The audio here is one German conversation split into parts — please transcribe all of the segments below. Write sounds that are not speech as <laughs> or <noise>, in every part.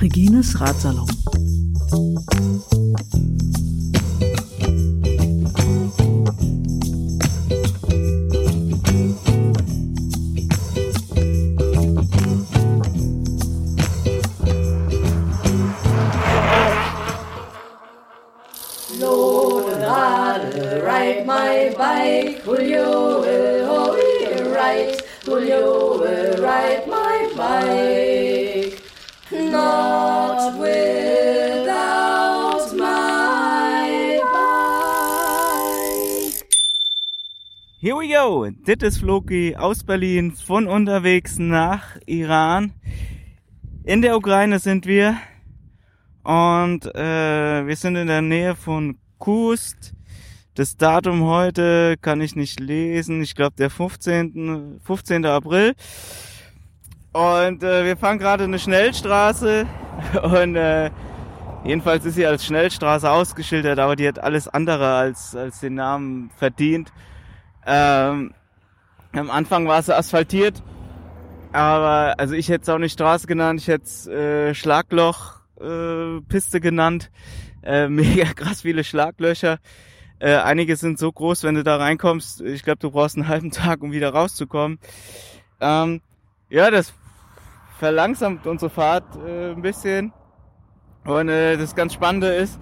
Regines Ratsalon. Das ist Floki aus Berlin von unterwegs nach Iran. In der Ukraine sind wir und äh, wir sind in der Nähe von Kust. Das Datum heute kann ich nicht lesen. Ich glaube der 15. 15. April. Und äh, wir fahren gerade eine Schnellstraße <laughs> und äh, jedenfalls ist sie als Schnellstraße ausgeschildert, aber die hat alles andere als, als den Namen verdient. Ähm, am Anfang war sie asphaltiert, aber also ich hätte es auch nicht Straße genannt, ich hätte es äh, Schlagloch äh, genannt. Äh, <laughs> mega krass viele Schlaglöcher. Äh, einige sind so groß, wenn du da reinkommst, ich glaube, du brauchst einen <laughs> halben Tag, um wieder rauszukommen. Ähm, ja, das verlangsamt unsere Fahrt äh, ein bisschen. Und äh, das ganz Spannende ist,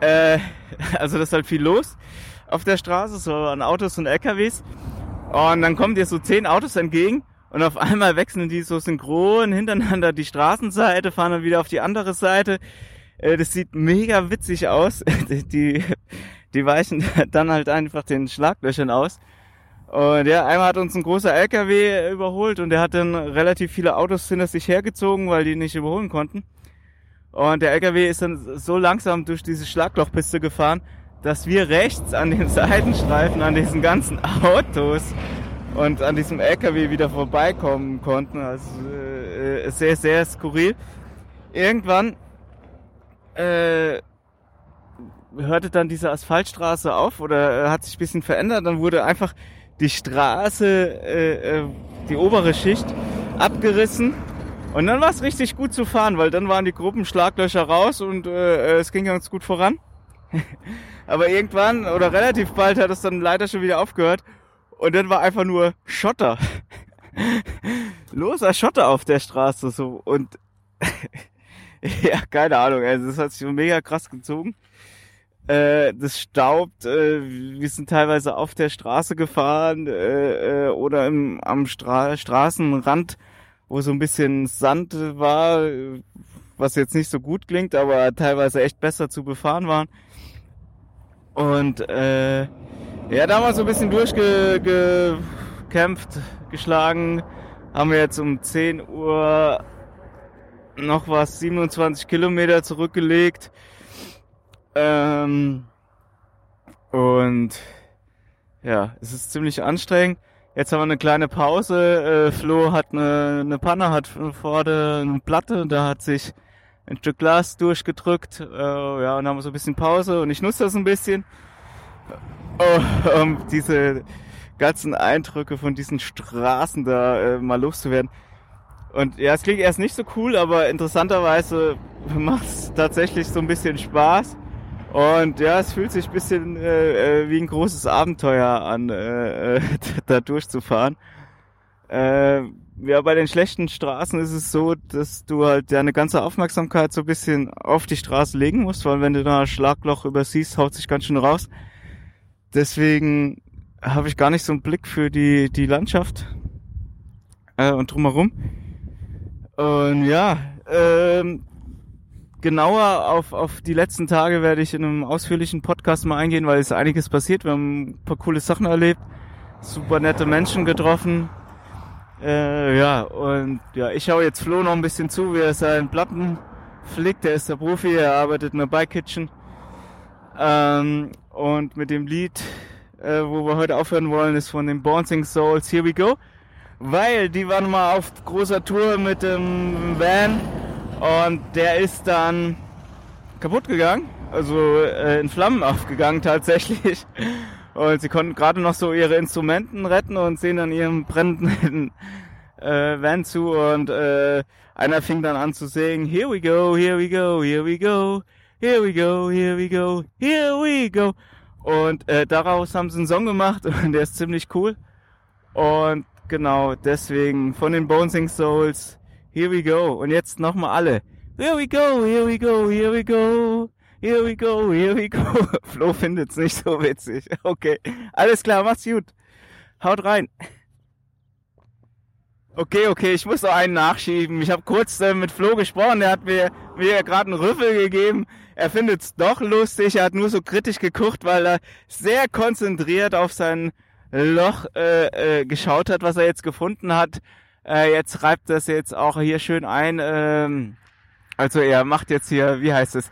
äh, <laughs> also das ist halt viel los auf der Straße, so an Autos und LKWs. Und dann kommen dir so zehn Autos entgegen und auf einmal wechseln die so synchron hintereinander die Straßenseite, fahren dann wieder auf die andere Seite. Äh, das sieht mega witzig aus. <laughs> Die, die weichen <laughs> dann halt einfach den Schlaglöchern aus. Und ja, einmal hat uns ein großer LKW überholt und der hat dann relativ viele Autos hinter sich hergezogen, weil die nicht überholen konnten. Und der LKW ist dann so langsam durch diese Schlaglochpiste gefahren, dass wir rechts an den <laughs> Seitenstreifen, an diesen ganzen Autos und an diesem LKW wieder vorbeikommen konnten. Also äh, sehr, sehr skurril. Irgendwann äh, hörte dann diese Asphaltstraße auf oder äh, hat sich ein bisschen verändert. Dann wurde einfach die Straße, äh, äh, die obere Schicht abgerissen. Und dann war es richtig gut zu fahren, weil dann waren die Gruppenschlaglöcher raus und äh, es ging ganz gut voran. <laughs> Aber irgendwann oder relativ bald hat es dann leider schon wieder aufgehört. Und dann war einfach nur Schotter. <laughs> Loser Schotter auf der Straße so. Und <laughs> ja, keine Ahnung, also das hat sich mega krass gezogen. Äh, das staubt, äh, wir sind teilweise auf der Straße gefahren äh, äh, oder im, am Stra Straßenrand, wo so ein bisschen Sand war, was jetzt nicht so gut klingt, aber teilweise echt besser zu befahren waren. Und äh, ja, da haben wir so ein bisschen durchgekämpft, geschlagen. Haben wir jetzt um 10 Uhr noch was, 27 Kilometer zurückgelegt. Ähm, und ja, es ist ziemlich anstrengend. Jetzt haben wir eine kleine Pause. Äh, Flo hat eine, eine Panne, hat vorne eine Platte, da hat sich ein Stück Glas durchgedrückt. Äh, ja, und haben so ein bisschen Pause und ich nutze das ein bisschen, oh, um diese ganzen Eindrücke von diesen Straßen da äh, mal loszuwerden. Und ja, es klingt erst nicht so cool, aber interessanterweise <laughs> macht es tatsächlich so ein bisschen Spaß. Und ja, es fühlt sich ein bisschen äh, äh wie ein großes Abenteuer an, äh <laughs> da durchzufahren. Äh, ja, bei den schlechten Straßen ist es so, dass du halt deine ganze Aufmerksamkeit so ein bisschen auf die Straße legen musst, weil wenn du da ein Schlagloch übersiehst, haut sich ganz schön raus. Deswegen habe ich gar nicht so einen Blick für die, die Landschaft äh, und drumherum. Und ja, ähm, genauer auf, auf die letzten Tage werde ich in einem ausführlichen Podcast mal eingehen, weil es einiges passiert. Wir haben ein paar coole Sachen erlebt, super nette Menschen getroffen. Äh, ja, und ja, ich schaue jetzt Flo noch ein bisschen zu, wie er seinen Platten flickt. Der ist der Profi, er arbeitet in der Bike Kitchen. Ähm, und mit dem Lied, äh, wo wir heute aufhören wollen, ist von den Bouncing Souls Here We Go. Weil die waren mal auf großer Tour mit dem Van und der ist dann kaputt gegangen, also äh, in Flammen aufgegangen tatsächlich. Und sie konnten gerade noch so ihre Instrumenten retten und sehen dann ihrem brennenden äh, Van zu und äh, einer fing dann an zu singen, Here we go, here we go, here we go, here we go, here we go, here we go. Und äh, daraus haben sie einen Song gemacht <laughs> und der ist ziemlich cool. Und genau deswegen von den Bonesing Souls, Here we go. Und jetzt nochmal alle. Here we go, here we go, here we go. Here we go, here we go. <laughs> Flo findet's nicht so witzig. <laughs> Okay. Alles klar, mach's gut. Haut rein. Okay, okay, ich muss noch einen nachschieben. Ich habe kurz äh, mit Flo gesprochen, der hat mir, mir gerade einen Rüffel gegeben. Er findet's doch lustig, er hat nur so kritisch geguckt, weil er sehr konzentriert auf sein Loch äh, äh, geschaut hat, was er jetzt gefunden hat. Äh, jetzt reibt das jetzt auch hier schön ein. Ähm, also er macht jetzt hier, wie heißt es,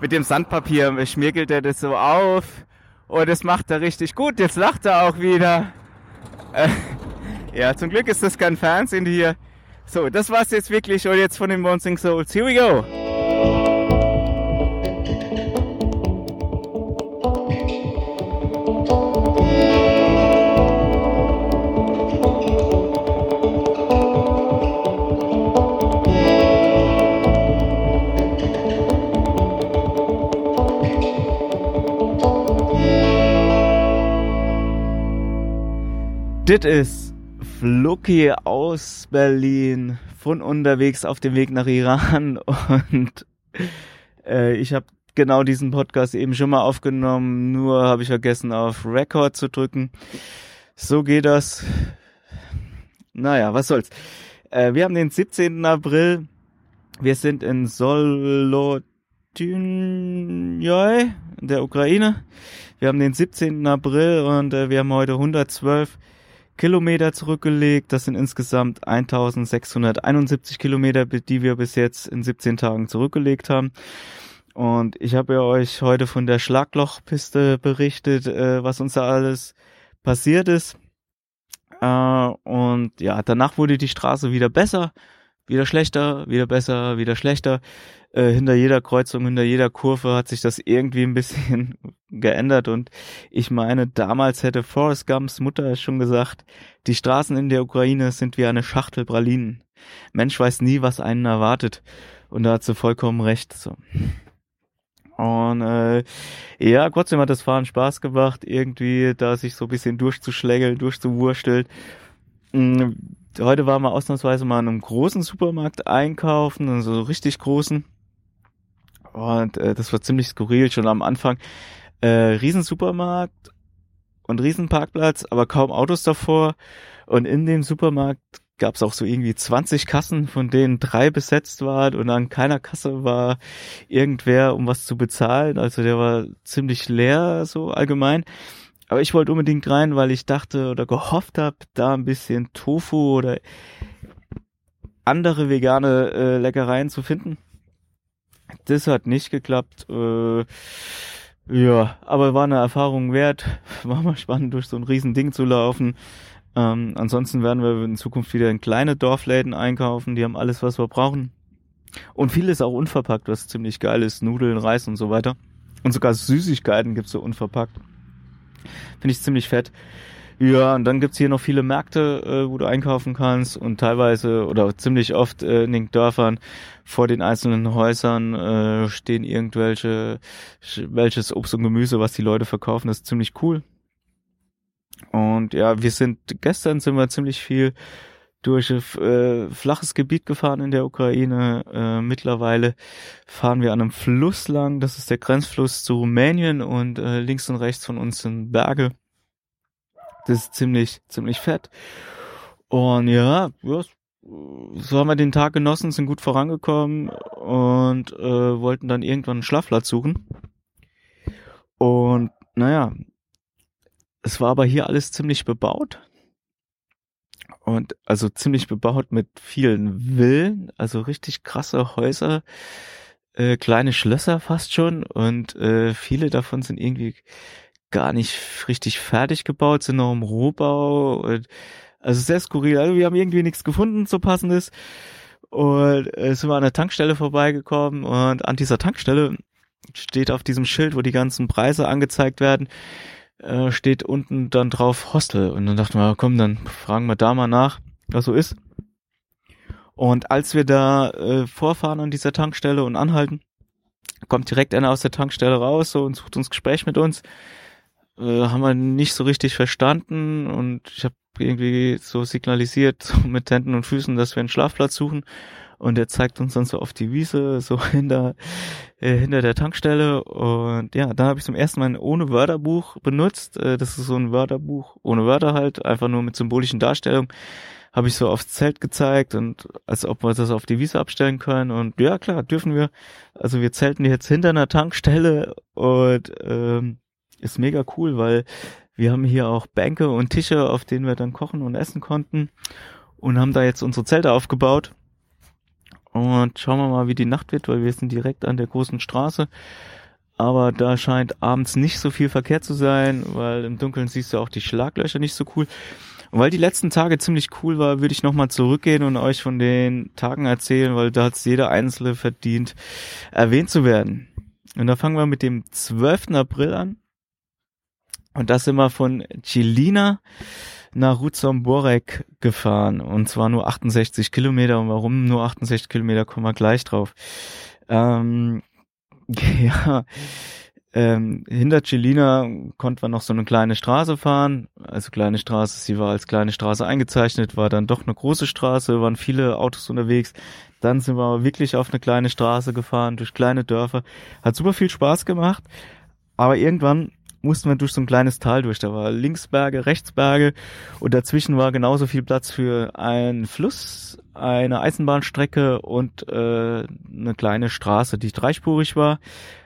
mit dem Sandpapier schmirgelt er das so auf. Und das macht er richtig gut. Jetzt lacht er auch wieder. Äh, ja, zum Glück ist das kein Fernsehen hier. So, das war's jetzt wirklich. Und jetzt von den Bouncing Souls. Here we go. Dit ist Fluki aus Berlin von unterwegs auf dem Weg nach Iran <laughs> und äh, ich habe genau diesen Podcast eben schon mal aufgenommen, nur habe ich vergessen auf Record zu drücken. So geht das. Naja, was soll's. Äh, wir haben den 17. April. Wir sind in Solotynjoi in der Ukraine. Wir haben den 17. April und äh, wir haben heute 112 Kilometer zurückgelegt. Das sind insgesamt 1671 Kilometer, die wir bis jetzt in 17 Tagen zurückgelegt haben. Und ich habe ja euch heute von der Schlaglochpiste berichtet, äh, was uns da alles passiert ist. Äh, und ja, danach wurde die Straße wieder besser, wieder schlechter, wieder besser, wieder schlechter. Äh, hinter jeder Kreuzung, hinter jeder Kurve hat sich das irgendwie ein bisschen <laughs> geändert und ich meine, damals hätte Forrest Gumps Mutter schon gesagt, die Straßen in der Ukraine sind wie eine Schachtel Pralinen. Mensch weiß nie, was einen erwartet und da hat sie vollkommen recht. So. Und äh, ja, trotzdem hat das Fahren Spaß gemacht, irgendwie da sich so ein bisschen durchzuschlägeln, durchzuwursteln. Mm, heute waren wir ausnahmsweise mal in einem großen Supermarkt einkaufen, also so richtig großen. Und äh, das war ziemlich skurril schon am Anfang. Äh, Riesensupermarkt und Riesenparkplatz, aber kaum Autos davor. Und in dem Supermarkt gab es auch so irgendwie 20 Kassen, von denen drei besetzt waren und an keiner Kasse war irgendwer, um was zu bezahlen. Also der war ziemlich leer so allgemein. Aber ich wollte unbedingt rein, weil ich dachte oder gehofft habe, da ein bisschen Tofu oder andere vegane äh, Leckereien zu finden. Das hat nicht geklappt. Äh, ja, aber war eine Erfahrung wert. <laughs> War mal spannend, durch so ein riesen Ding zu laufen. Ähm, ansonsten werden wir in Zukunft wieder in kleine Dorfläden einkaufen. Die haben alles, was wir brauchen. Und vieles auch unverpackt, was ziemlich geil ist. Nudeln, Reis und so weiter. Und sogar Süßigkeiten gibt's so unverpackt. Finde ich ziemlich fett. Ja, und dann gibt's hier noch viele Märkte, äh, wo du einkaufen kannst und teilweise oder ziemlich oft äh, in den Dörfern vor den einzelnen Häusern äh, stehen irgendwelche welches Obst und Gemüse, was die Leute verkaufen. Das ist ziemlich cool. Und ja, wir sind gestern sind wir ziemlich viel durch äh, flaches Gebiet gefahren in der Ukraine. Äh, mittlerweile fahren wir an einem Fluss lang. Das ist der Grenzfluss zu Rumänien und äh, links und rechts von uns sind Berge. Das ist ziemlich, ziemlich fett. Und ja, ja, so haben wir den Tag genossen, sind gut vorangekommen und äh, wollten dann irgendwann einen Schlafplatz suchen. Und naja, es war aber hier alles ziemlich bebaut. Und also ziemlich bebaut mit vielen Villen, also richtig krasse Häuser, äh, kleine Schlösser fast schon. Und äh, viele davon sind irgendwie gar nicht richtig fertig gebaut, sind noch im Rohbau. Und, also sehr skurril. Also wir haben irgendwie nichts gefunden, so passendes. Und äh, sind wir an der Tankstelle vorbeigekommen und an dieser Tankstelle steht auf diesem Schild, wo die ganzen Preise angezeigt werden, äh, steht unten dann drauf Hostel. Und dann dachten wir, komm, dann fragen wir da mal nach, was so ist. Und als wir da äh, vorfahren an dieser Tankstelle und anhalten, kommt direkt einer aus der Tankstelle raus so, und sucht uns Gespräch mit uns. Äh, haben wir nicht so richtig verstanden und ich habe irgendwie so signalisiert <laughs> so mit Händen und Füßen, dass wir einen Schlafplatz suchen. Und er zeigt uns dann so auf die Wiese, so <laughs> hinter, äh, hinter der Tankstelle. Und ja, da habe ich zum ersten Mal ein ohne Wörterbuch benutzt. Äh, das ist so ein Wörterbuch ohne Wörter halt, einfach nur mit symbolischen Darstellungen. Habe ich so aufs Zelt gezeigt und als ob wir das auf die Wiese abstellen können. Und ja, klar, dürfen wir. Also wir zelten jetzt hinter einer Tankstelle und ähm, ist mega cool, weil wir haben hier auch Bänke und Tische, auf denen wir dann kochen und essen konnten und haben da jetzt unsere Zelte aufgebaut. Und schauen wir mal, wie die Nacht wird, weil wir sind direkt an der großen Straße. Aber da scheint abends nicht so viel Verkehr zu sein, weil im Dunkeln siehst du auch die Schlaglöcher nicht so cool. Und weil die letzten Tage ziemlich cool war, würde ich nochmal zurückgehen und euch von den Tagen erzählen, weil da hat es jeder Einzelne verdient, erwähnt zu werden. Und da fangen wir mit dem 12. April an. Und da sind wir von Chilina nach Ruzomborek gefahren. Und zwar nur 68 Kilometer. Und warum nur 68 Kilometer, kommen wir gleich drauf. Ähm, <laughs> ja, ähm, hinter Celina konnten wir noch so eine kleine Straße fahren. Also kleine Straße, sie war als kleine Straße eingezeichnet, war dann doch eine große Straße, waren viele Autos unterwegs. Dann sind wir aber wirklich auf eine kleine Straße gefahren, durch kleine Dörfer. Hat super viel Spaß gemacht. Aber irgendwann mussten wir durch so ein kleines Tal durch. Da war links Berge, rechts Berge und dazwischen war genauso viel Platz für einen Fluss, eine Eisenbahnstrecke und äh, eine kleine Straße, die dreispurig war.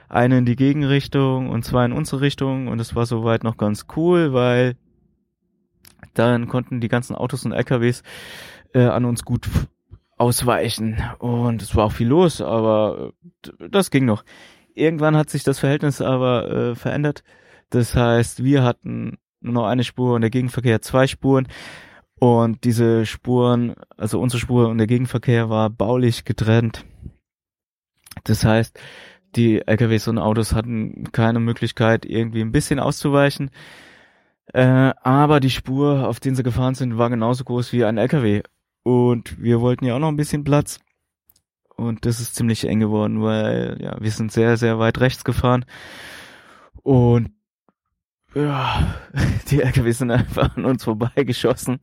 Eine in die Gegenrichtung und zwei in unsere Richtung und es war soweit noch ganz cool, weil dann konnten die ganzen Autos und LKWs äh, an uns gut ausweichen und es war auch viel los, aber äh, das ging noch. Irgendwann hat sich das Verhältnis aber äh, verändert das heißt, wir hatten nur noch eine Spur und der Gegenverkehr zwei Spuren. Und diese Spuren, also unsere Spur und der Gegenverkehr war baulich getrennt. Das heißt, die LKWs und Autos hatten keine Möglichkeit, irgendwie ein bisschen auszuweichen. Äh, aber die Spur, auf den sie gefahren sind, war genauso groß wie ein LKW. Und wir wollten ja auch noch ein bisschen Platz. Und das ist ziemlich eng geworden, weil ja, wir sind sehr, sehr weit rechts gefahren. Und ja, <laughs> die LKW sind einfach an uns vorbeigeschossen.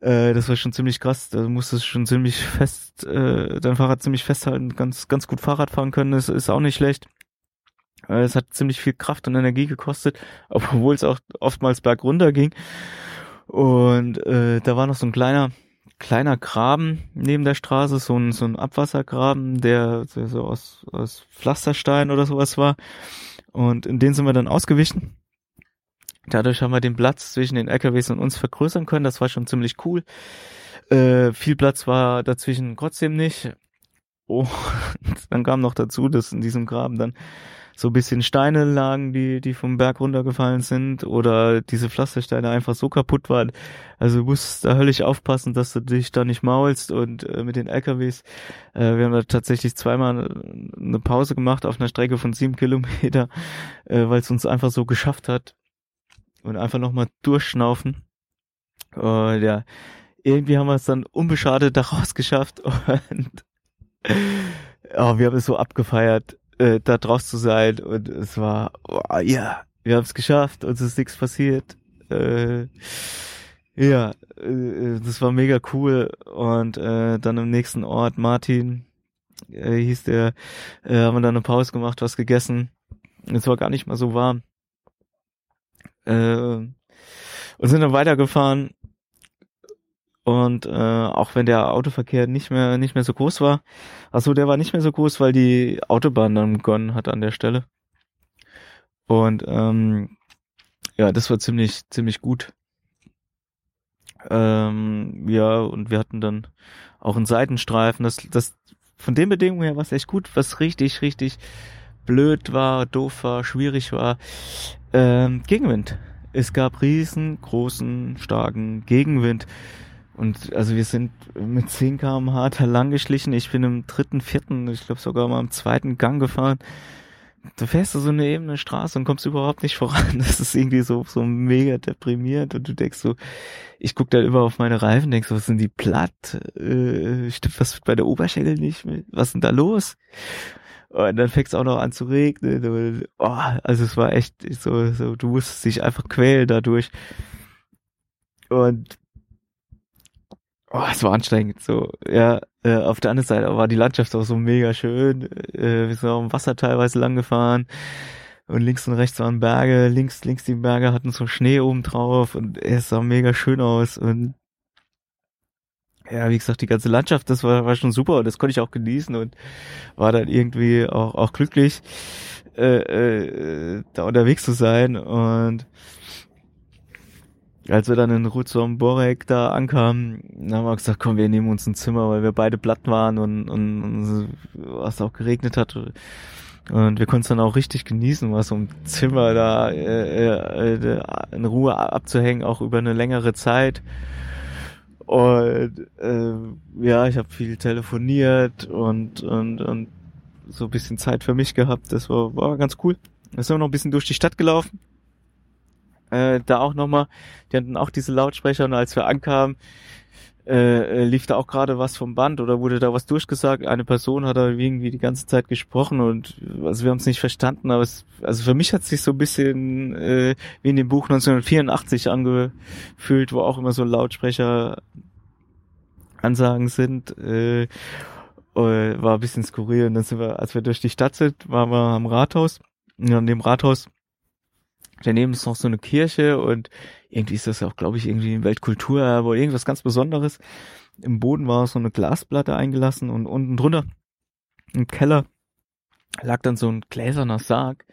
Äh, das war schon ziemlich krass. Da musstest schon ziemlich fest, äh, dein Fahrrad ziemlich festhalten, ganz, ganz gut Fahrrad fahren können. Das ist auch nicht schlecht. Äh, es hat ziemlich viel Kraft und Energie gekostet, <laughs> obwohl es auch oftmals bergunter ging. Und äh, da war noch so ein kleiner, kleiner Graben neben der Straße, so ein, so ein Abwassergraben, der so aus, aus Pflasterstein oder sowas war. Und in den sind wir dann ausgewichen. Dadurch haben wir den Platz zwischen den LKWs und uns vergrößern können. Das war schon ziemlich cool. Äh, viel Platz war dazwischen trotzdem nicht. Oh, <laughs> dann kam noch dazu, dass in diesem Graben dann so ein bisschen Steine lagen, die, die vom Berg runtergefallen sind oder diese Pflastersteine einfach so kaputt waren. Also du musst da höllisch aufpassen, dass du dich da nicht maulst und äh, mit den LKWs. Äh, wir haben da tatsächlich zweimal eine Pause gemacht auf einer Strecke von sieben Kilometer, äh, weil es uns einfach so geschafft hat, und einfach nochmal durchschnaufen. Und ja, irgendwie haben wir es dann unbeschadet <laughs> daraus geschafft und oh, wir haben es so abgefeiert, äh, da draus zu sein und es war, oh, ja, yeah, wir haben es geschafft, uns ist nichts passiert. Äh, ja, äh, das war mega cool und äh, dann im nächsten Ort, Martin, äh, hieß der, äh, haben wir dann eine Pause gemacht, was gegessen. Es war gar nicht mal so warm. Äh, und sind dann weitergefahren. Und äh, auch wenn der Autoverkehr nicht mehr nicht mehr so groß war, also der war nicht mehr so groß, weil die Autobahn dann begonnen hat an der Stelle. Und ähm, ja, das war ziemlich ziemlich gut. Ähm, ja, und wir hatten dann auch einen Seitenstreifen. Das, das von den Bedingungen her war es echt gut. Was richtig richtig blöd war, doof war, schwierig war, ähm, Gegenwind. Es gab riesengroßen, starken Gegenwind. Und also wir sind mit 10 kmh da lang geschlichen. Ich bin im dritten, vierten, ich glaube sogar mal im zweiten Gang gefahren. du fährst so eine ebene Straße und kommst überhaupt nicht voran. <laughs> Das ist irgendwie so, so mega deprimierend und du denkst so, ich guck da immer auf meine Reifen, denkst so, was sind die platt? Äh, stimmt was bei der Oberschenkel nicht? Was ist denn da los? Und dann fängst auch noch an zu regnen. Und, oh, also es war echt so, so, du musstest dich einfach quälen dadurch. Und oh, es war anstrengend. So, ja, äh, auf der anderen Seite war die Landschaft auch so mega schön. Äh, wir sind auch im Wasser teilweise lang gefahren. Und links und rechts waren Berge. Links, links die Berge hatten so Schnee oben drauf und es sah mega schön aus. Und ja, wie gesagt, die ganze Landschaft, das war, war schon super und das konnte ich auch genießen und war dann irgendwie auch, auch glücklich, äh, äh, da unterwegs zu sein. Und als wir dann in Ruzom Borek da ankamen, haben wir gesagt, komm, wir nehmen uns ein Zimmer, weil wir beide platt waren und, und, und was auch geregnet hat. Und wir konnten es dann auch richtig genießen, was so ein Zimmer da äh, äh, in Ruhe abzuhängen, auch über eine längere Zeit. Und äh, ja, ich habe viel telefoniert und, und, und so ein bisschen Zeit für mich gehabt. Das war, war ganz cool. Dann sind wir noch ein bisschen durch die Stadt gelaufen äh, da auch nochmal, die hatten auch diese Lautsprecher und als wir ankamen, äh, äh, lief da auch gerade was vom Band oder wurde da was durchgesagt. Eine Person hat da irgendwie die ganze Zeit gesprochen und also wir haben es nicht verstanden, aber es, also für mich hat es sich so ein bisschen äh, wie in dem Buch 1984 angefühlt, wo auch immer so Lautsprecher Ansagen sind. Äh, war ein bisschen skurril und dann sind wir, als wir durch die Stadt sind, waren wir am Rathaus. Und an dem Rathaus Daneben ist noch so eine Kirche und irgendwie ist das ja auch, glaube ich, irgendwie ein Weltkulturerbe oder irgendwas ganz Besonderes. Im Boden war so eine Glasplatte eingelassen und unten drunter im Keller lag dann so ein gläserner Sarg.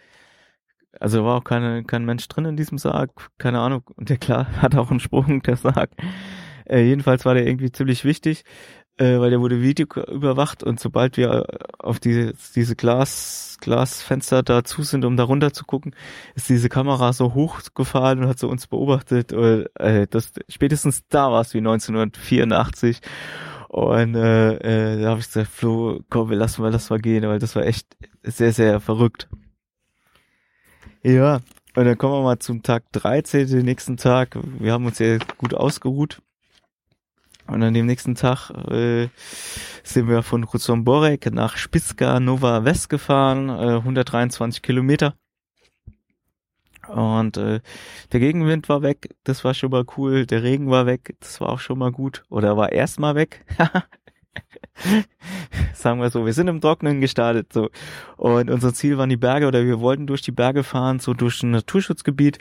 Also war auch keine, kein Mensch drin in diesem Sarg, keine Ahnung. Und der klar <laughs> hat auch einen Sprung, der Sarg. Äh, jedenfalls war der irgendwie ziemlich wichtig äh, weil der wurde Video überwacht und sobald wir auf diese, diese Glas, Glasfenster dazu sind, um da runter zu gucken, ist diese Kamera so hochgefahren und hat so uns beobachtet. Und, äh, das, spätestens da war es wie 1984. Und äh, äh, da habe ich gesagt, Flo, komm, wir lassen mal das mal gehen, weil das war echt sehr, sehr verrückt. Ja, und dann kommen wir mal zum Tag 13, den nächsten Tag. Wir haben uns sehr gut ausgeruht. Und an dem nächsten Tag äh, sind wir von Ruzomborek nach Spitzka Nova West gefahren, äh, 123 Kilometer. Und äh, der Gegenwind war weg, das war schon mal cool. Der Regen war weg, das war auch schon mal gut. Oder war erst mal weg. <laughs> Sagen wir so, wir sind im Trocknen gestartet so. Und unser Ziel waren die Berge oder wir wollten durch die Berge fahren, so durch ein Naturschutzgebiet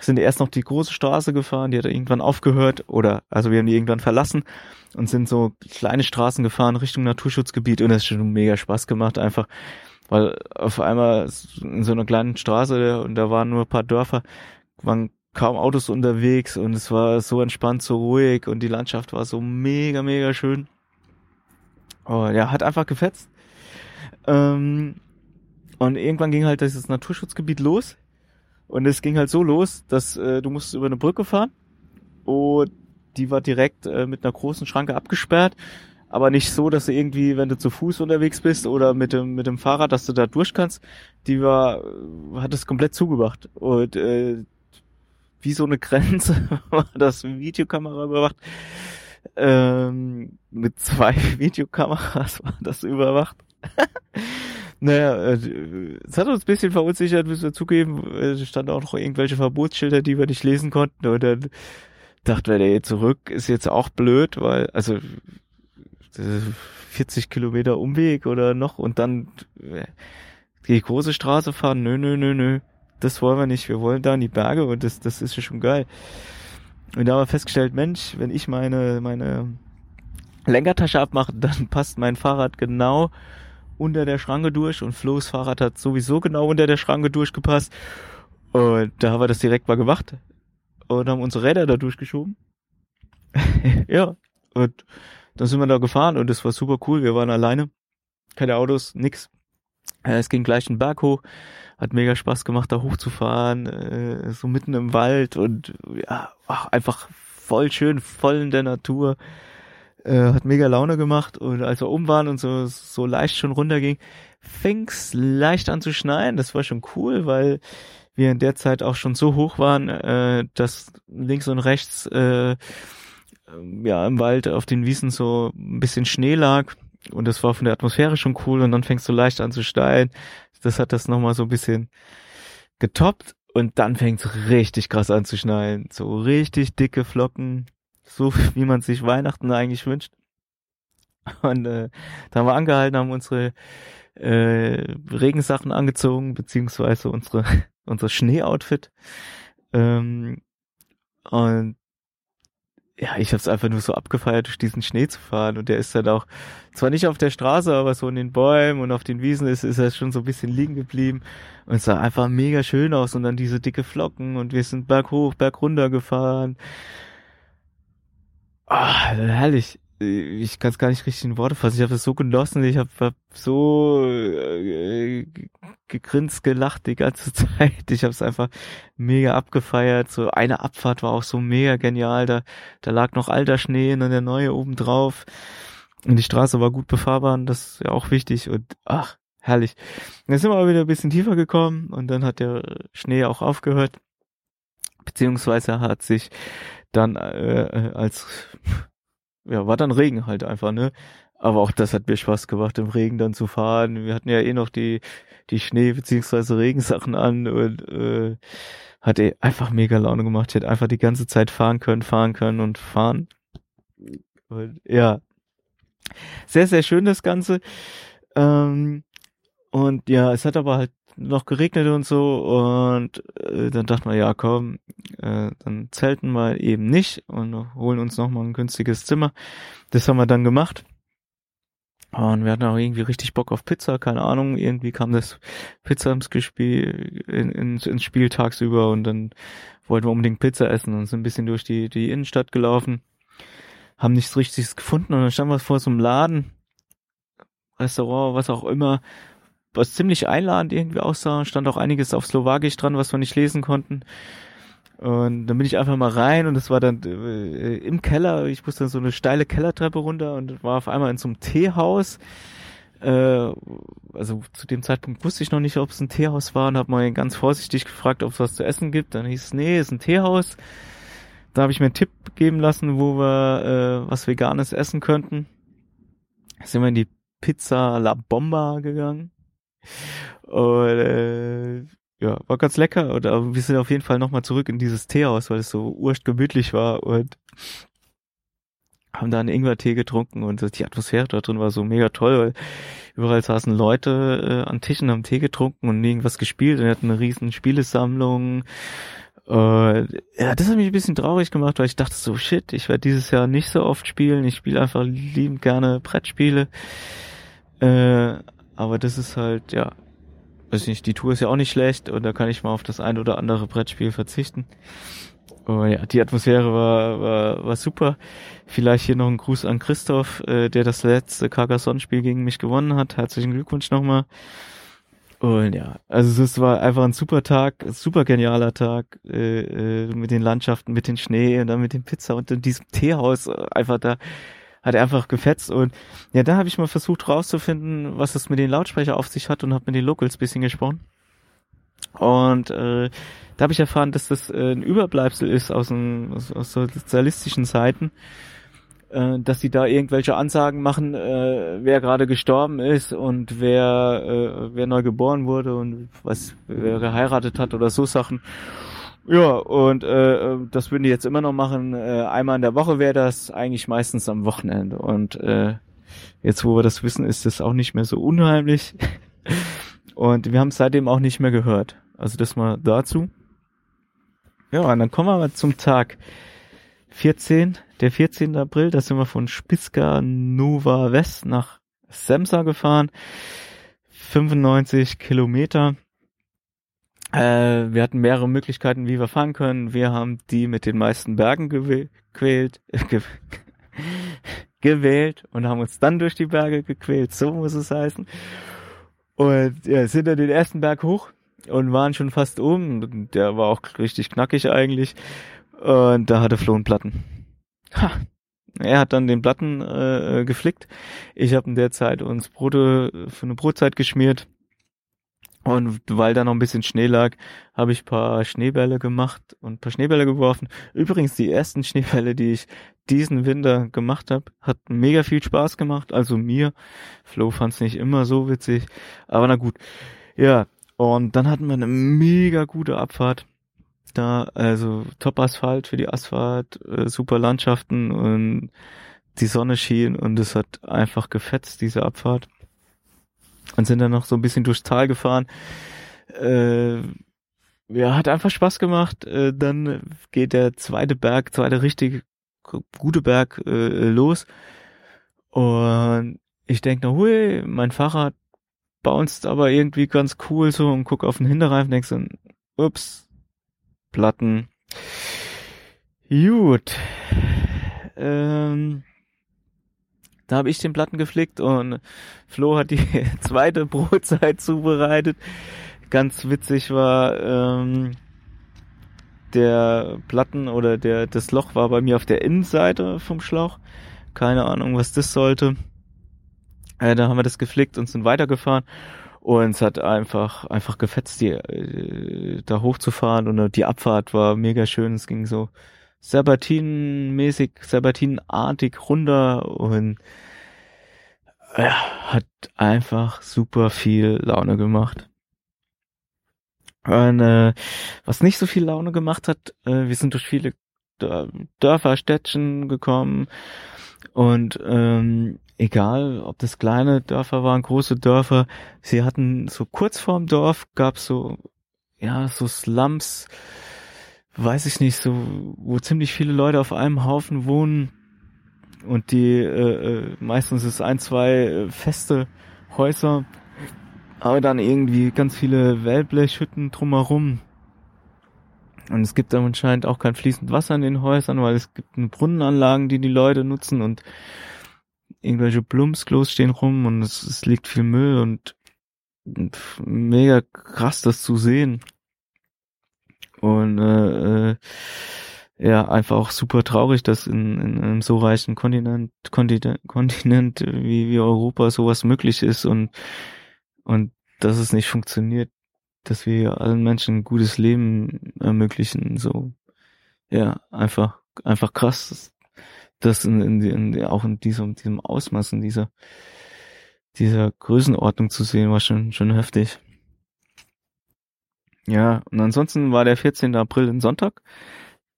sind erst noch die große Straße gefahren, die hat irgendwann aufgehört oder also wir haben die irgendwann verlassen und sind so kleine Straßen gefahren Richtung Naturschutzgebiet und das ist schon mega Spaß gemacht einfach, weil auf einmal in so einer kleinen Straße und da waren nur ein paar Dörfer, waren kaum Autos unterwegs und es war so entspannt, so ruhig und die Landschaft war so mega, mega schön. Oh, ja, hat einfach gefetzt. Ähm, und irgendwann ging halt dieses Naturschutzgebiet los und es ging halt so los, dass äh, du musstest über eine Brücke fahren und die war direkt äh, mit einer großen Schranke abgesperrt, aber nicht so, dass du irgendwie, wenn du zu Fuß unterwegs bist oder mit dem mit dem Fahrrad, dass du da durch kannst. Die war hat es komplett zugemacht und äh, wie so eine Grenze <laughs> war das Videokamera überwacht. Ähm, mit zwei <laughs> Videokameras war das überwacht. <laughs> Naja, äh, es hat uns ein bisschen verunsichert, müssen wir zugeben. Es standen auch noch irgendwelche Verbotsschilder, die wir nicht lesen konnten. Und dann dachten wir, der zurück ist jetzt auch blöd, weil, also 40 Kilometer Umweg oder noch und dann äh, die große Straße fahren. Nö, nö, nö, nö. Das wollen wir nicht. Wir wollen da in die Berge und das, das ist ja schon geil. Und da haben wir festgestellt, Mensch, wenn ich meine, meine Lenkertasche abmache, dann passt mein Fahrrad genau unter der Schranke durch und Flo's Fahrrad hat sowieso genau unter der Schranke durchgepasst. Und da haben wir das direkt mal gemacht und haben unsere Räder da durchgeschoben. <laughs> ja, und dann sind wir da gefahren und es war super cool. Wir waren alleine, keine Autos, nix. Äh, es ging gleich einen Berg hoch, hat mega Spaß gemacht, da hochzufahren, äh, so mitten im Wald und ja, einfach voll schön, voll in der Natur. Äh, hat mega Laune gemacht und als wir oben waren und so, so leicht schon runterging, fing's leicht an zu schneien. Das war schon cool, weil wir in der Zeit auch schon so hoch waren, äh, dass links und rechts äh, ja im Wald auf den Wiesen so ein bisschen Schnee lag und das war von der Atmosphäre schon cool und dann fängst du leicht an zu steigen. Das hat das nochmal so ein bisschen getoppt und dann fängt's richtig krass an zu schneien. So richtig dicke Flocken, so wie man sich Weihnachten eigentlich wünscht. Und äh, da haben wir angehalten, haben unsere äh, Regensachen angezogen, beziehungsweise unsere, <laughs> unser Schneeoutfit. Ähm, und ja, ich habe es einfach nur so abgefeiert, durch diesen Schnee zu fahren. Und der ist dann auch, zwar nicht auf der Straße, aber so in den Bäumen und auf den Wiesen ist, ist er schon so ein bisschen liegen geblieben. Und es sah einfach mega schön aus. Und dann diese dicke Flocken und wir sind berghoch, bergunter gefahren. Ah, herrlich. Ich kann es gar nicht richtig in Worte fassen. Ich habe es so genossen. Ich habe hab so äh, gegrinst, gelacht die ganze <laughs> Zeit. Ich habe es einfach mega abgefeiert. So eine Abfahrt war auch so mega genial. Da, da lag noch alter Schnee und dann der neue oben drauf. Und die Straße war gut befahrbar und das ist ja auch wichtig. Und ach, herrlich. Dann sind wir aber wieder ein bisschen tiefer gekommen und dann hat der Schnee auch aufgehört. Beziehungsweise hat sich dann äh, als ja, war dann Regen halt einfach, ne? Aber auch das hat mir Spaß gemacht, im Regen dann zu fahren. Wir hatten ja eh noch die, die Schnee- beziehungsweise Regensachen an und äh, hat eh einfach mega Laune gemacht. Ich hätte einfach die ganze Zeit fahren können, fahren können und fahren. Und, ja. Sehr, sehr schön das Ganze. Ähm, und ja, es hat aber halt noch geregnet und so und äh, dann dachten wir, ja komm, äh, dann zelten wir eben nicht und holen uns nochmal ein günstiges Zimmer. Das haben wir dann gemacht. Und wir hatten auch irgendwie richtig Bock auf Pizza, keine Ahnung, irgendwie kam das Pizza ins, Spiel, in, ins, ins Spiel tagsüber und dann wollten wir unbedingt Pizza essen und sind ein bisschen durch die, die Innenstadt gelaufen, haben nichts Richtiges gefunden und dann standen wir vor so einem Laden, Restaurant, was auch immer, was ziemlich einladend irgendwie aussah. Stand auch einiges auf Slowakisch dran, was wir nicht lesen konnten. Und dann bin ich einfach mal rein und es war dann äh, im Keller, ich musste dann so eine steile Kellertreppe runter und war auf einmal in so einem Teehaus. Äh, also zu dem Zeitpunkt wusste ich noch nicht, ob es ein Teehaus war und habe mal ganz vorsichtig gefragt, ob es was zu essen gibt. Dann hieß es, nee, es ist ein Teehaus. Da habe ich mir einen Tipp geben lassen, wo wir äh, was Veganes essen könnten. Sind wir in die Pizza La Bomba gegangen. Und äh, ja, war ganz lecker. Und aber wir sind auf jeden Fall nochmal zurück in dieses Teehaus, weil es so urst gemütlich war und haben da einen Ingwertee getrunken und die Atmosphäre da drin war so mega toll, weil überall saßen Leute äh, an Tischen, haben Tee getrunken und irgendwas gespielt und wir hatten eine riesen Spielesammlung. Und ja, das hat mich ein bisschen traurig gemacht, weil ich dachte so, shit, ich werde dieses Jahr nicht so oft spielen. Ich spiele einfach liebend gerne Brettspiele. Äh, aber das ist halt, ja, weiß ich nicht, die Tour ist ja auch nicht schlecht und da kann ich mal auf das ein oder andere Brettspiel verzichten. Oh ja, die Atmosphäre war, war, war super. Vielleicht hier noch ein Gruß an Christoph, äh, der das letzte Carcassonne-Spiel gegen mich gewonnen hat. Herzlichen Glückwunsch nochmal. Und ja, also es war einfach ein super Tag, super genialer Tag äh, äh, mit den Landschaften, mit dem Schnee und dann mit dem Pizza und in diesem Teehaus einfach da hat einfach gefetzt und ja, da habe ich mal versucht rauszufinden, was es mit den Lautsprecher auf sich hat und habe mit den Locals bisschen gesprochen. Und äh, da habe ich erfahren, dass das äh, ein Überbleibsel ist aus, ein, aus, aus sozialistischen Zeiten, äh, dass sie da irgendwelche Ansagen machen, äh, wer gerade gestorben ist und wer äh, wer neu geboren wurde und was wer geheiratet hat oder so Sachen. Ja, und äh, äh, das würden die jetzt immer noch machen. Äh, einmal in der Woche wäre das eigentlich meistens am Wochenende. Und äh, jetzt, wo wir das wissen, ist das auch nicht mehr so unheimlich. <laughs> und wir haben es seitdem auch nicht mehr gehört. Also das mal dazu. Ja, und dann kommen wir mal zum Tag 14, der 14. April. Da sind wir von Spiska Nova West nach Semsa gefahren. 95 Kilometer. Äh, wir hatten mehrere Möglichkeiten, wie wir fahren können. Wir haben die mit den meisten Bergen gequält, ge <laughs> gewählt und haben uns dann durch die Berge gequält. So muss es heißen. Und ja, sind dann den ersten Berg hoch und waren schon fast oben. Der war auch richtig knackig eigentlich. Und da hatte Flo einen Platten. Ha, Er hat dann den Platten äh, geflickt. Ich habe in der Zeit uns Brote für eine Brotzeit geschmiert. Und weil da noch ein bisschen Schnee lag, habe ich paar Schneebälle gemacht und paar Schneebälle geworfen. Übrigens die ersten Schneebälle, die ich diesen Winter gemacht habe, hat mega viel Spaß gemacht. Also mir. Flo fand es nicht immer so witzig. Aber na gut. Ja, und dann hatten wir eine mega gute Abfahrt. Da, also Top-Asphalt für die Asphalt, äh, super Landschaften und die Sonne schien und es hat einfach gefetzt, diese Abfahrt und sind dann noch so ein bisschen durchs Tal gefahren. Äh, ja, hat einfach Spaß gemacht. Äh, dann geht der zweite Berg, zweite richtig gute Berg äh, los. Und ich denke noch, hui, mein Fahrrad bounced aber irgendwie ganz cool so und guck auf den Hinterreifen, denkst so, ups, Platten. Gut. Ähm, da habe ich den Platten geflickt und Flo hat die <laughs> zweite Brotzeit zubereitet. Ganz witzig war, ähm, der Platten oder der das Loch war bei mir auf der Innenseite vom Schlauch. Keine Ahnung, was das sollte. Äh, da haben wir das geflickt und sind weitergefahren. Und es hat einfach, einfach gefetzt, die, äh, da hochzufahren. Und die Abfahrt war mega schön. Es ging so Serpentin-mäßig, Serpentin-artig runter und ja, hat einfach super viel Laune gemacht. Und äh, was nicht so viel Laune gemacht hat, äh, wir sind durch viele Dörfer, Städtchen gekommen und ähm, egal, ob das kleine Dörfer waren, große Dörfer, sie hatten so kurz vorm Dorf gab's so ja so Slums, weiß ich nicht, so, wo ziemlich viele Leute auf einem Haufen wohnen und die äh, äh, meistens ist ein, zwei äh, feste Häuser, aber dann irgendwie ganz viele Wellblechhütten drumherum. Und es gibt dann anscheinend auch kein fließend Wasser in den Häusern, weil es gibt Brunnenanlagen, die die Leute nutzen und irgendwelche Plumpsklos stehen rum und es, es liegt viel Müll und mega krass das zu sehen. Und äh, äh, ja, einfach auch super traurig, dass in, in einem so reichen Kontinent, Kontinent, Kontinent wie, wie Europa sowas möglich ist und, und dass es nicht funktioniert, dass wir allen Menschen ein gutes Leben ermöglichen, so, ja, einfach, einfach krass, das in, in, in, auch in diesem, diesem Ausmaß, in dieser, dieser Größenordnung zu sehen, war schon, schon heftig. Ja, und ansonsten war der 14. April ein Sonntag.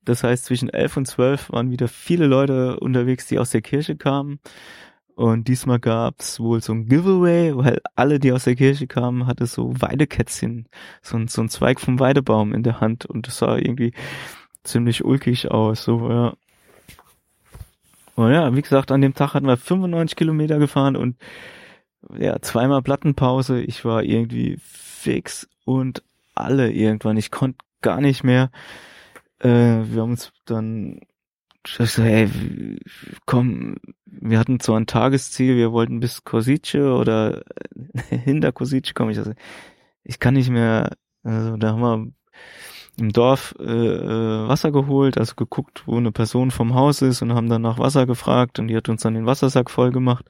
Das heißt, zwischen 11 und 12 waren wieder viele Leute unterwegs, die aus der Kirche kamen. Und diesmal gab's wohl so ein Giveaway, weil alle, die aus der Kirche kamen, hatte so Weidekätzchen, so ein, so ein Zweig vom Weidebaum in der Hand. Und das sah irgendwie ziemlich ulkig aus, so, ja. Und ja, wie gesagt, an dem Tag hatten wir 95 Kilometer gefahren und ja, zweimal Plattenpause. Ich war irgendwie fix und alle irgendwann. Ich konnte gar nicht mehr. Äh, wir haben uns dann ich so, hey, komm, wir hatten zwar ein Tagesziel, wir wollten bis Kosice oder <laughs> hinter Kosice kommen. Ich, also, ich kann nicht mehr, also da haben wir im Dorf äh, äh, Wasser geholt, also geguckt, wo eine Person vom Haus ist und haben dann nach Wasser gefragt und die hat uns dann den Wassersack voll gemacht.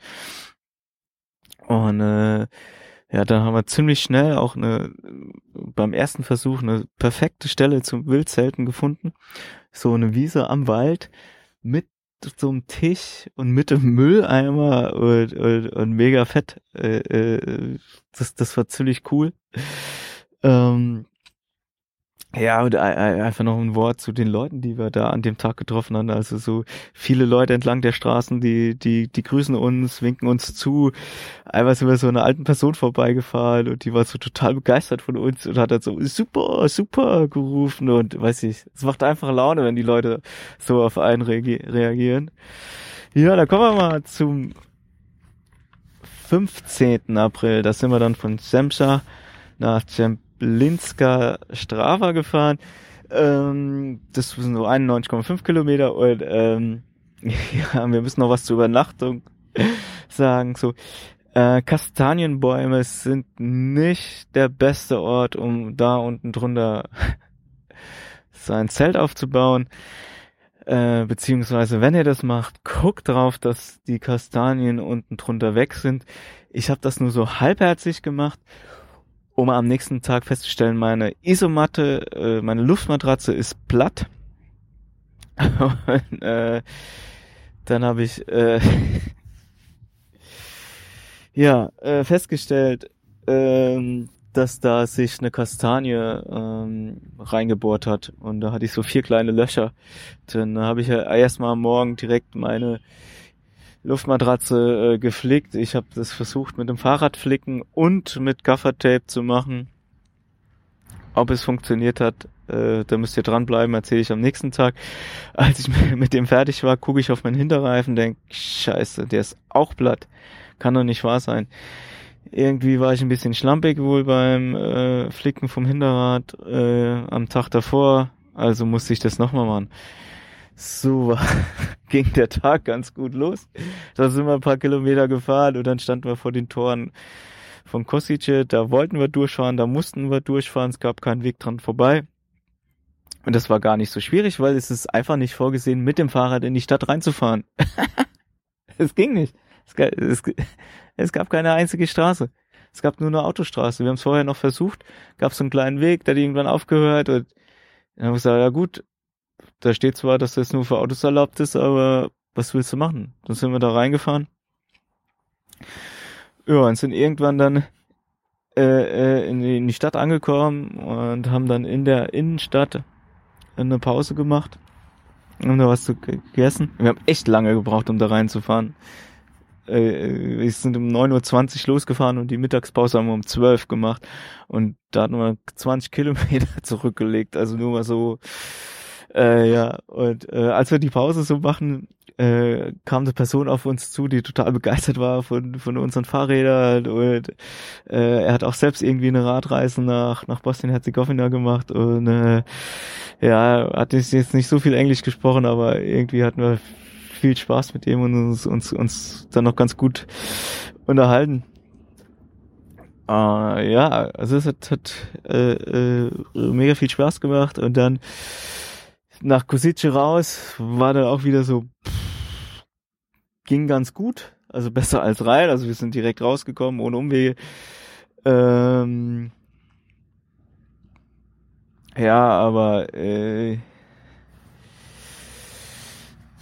Und äh, ja, dann haben wir ziemlich schnell auch eine, beim ersten Versuch eine perfekte Stelle zum Wildzelten gefunden. So eine Wiese am Wald mit so einem Tisch und mit dem Mülleimer und, und, und mega fett. Äh, äh, das, das war ziemlich cool. Ähm, ja, und einfach noch ein Wort zu den Leuten, die wir da an dem Tag getroffen haben. Also so viele Leute entlang der Straßen, die, die, die grüßen uns, winken uns zu. Einmal sind wir so einer alten Person vorbeigefahren und die war so total begeistert von uns und hat dann so super, super gerufen und weiß ich, es macht einfach Laune, wenn die Leute so auf einen reagieren. Ja, da kommen wir mal zum 15. April. Da sind wir dann von Semscha nach Cem Blinska Strava gefahren. Ähm, das sind so 91,5 Kilometer und ähm, <laughs> ja, wir müssen noch was zur Übernachtung <laughs> sagen. So, äh, Kastanienbäume sind nicht der beste Ort, um da unten drunter <laughs> sein Zelt aufzubauen. Äh, beziehungsweise, wenn ihr das macht, guckt drauf, dass die Kastanien unten drunter weg sind. Ich habe das nur so halbherzig gemacht, um am nächsten Tag festzustellen, meine Isomatte, äh, meine Luftmatratze ist platt. <laughs> Und, äh, dann habe ich äh, <laughs> ja äh, festgestellt, ähm, dass da sich eine Kastanie ähm, reingebohrt hat und da hatte ich so vier kleine Löcher. Dann habe ich ja erstmal Morgen direkt meine Luftmatratze äh, geflickt. Ich habe das versucht mit dem Fahrradflicken und mit Gaffertape zu machen. Ob es funktioniert hat, äh, da müsst ihr dranbleiben, erzähle ich am nächsten Tag. Als ich <laughs> mit dem fertig war, gucke ich auf meinen Hinterreifen, denk, scheiße, der ist auch platt. Kann doch nicht wahr sein. Irgendwie war ich ein bisschen schlampig wohl beim äh, Flicken vom Hinterrad äh, am Tag davor, also musste ich das nochmal machen. So <laughs> ging der Tag ganz gut los. Da sind wir ein paar Kilometer gefahren und dann standen wir vor den Toren von Kosice. Da wollten wir durchfahren, da mussten wir durchfahren. Es gab keinen Weg dran vorbei. Und das war gar nicht so schwierig, weil es ist einfach nicht vorgesehen, mit dem Fahrrad in die Stadt reinzufahren. <laughs> es ging nicht. Es, es, es gab keine einzige Straße. Es gab nur eine Autostraße. Wir haben es vorher noch versucht, gab so einen kleinen Weg, der hat irgendwann aufgehört und dann haben wir gesagt, ja gut, da steht zwar, dass das nur für Autos erlaubt ist, aber was willst du machen? Dann sind wir da reingefahren. Ja, und sind irgendwann dann äh, äh in, die, in die Stadt angekommen und haben dann in der Innenstadt eine Pause gemacht. Haben da was zu gegessen. Wir haben echt lange gebraucht, um da reinzufahren äh, wir sind um 9.20 Uhr losgefahren und die Mittagspause haben wir um 12 gemacht. Und da hatten wir 20 Kilometer <laughs> zurückgelegt. Also nur mal so, äh, ja. Und äh, als wir die Pause so machen, äh, kam eine Person auf uns zu, die total begeistert war von, von unseren Fahrrädern und äh, er hat auch selbst irgendwie eine Radreise nach, nach Bosnien-Herzegowina gemacht und äh, ja, hat jetzt nicht so viel Englisch gesprochen, aber irgendwie hatten wir viel Spaß mit ihm und uns, uns, uns dann noch ganz gut unterhalten. Äh, ja, also es hat, hat äh, äh, mega viel Spaß gemacht und dann nach Kosice raus war dann auch wieder so pff, ging ganz gut, also besser als rein, also wir sind direkt rausgekommen ohne Umwege. Ähm, ja, aber äh,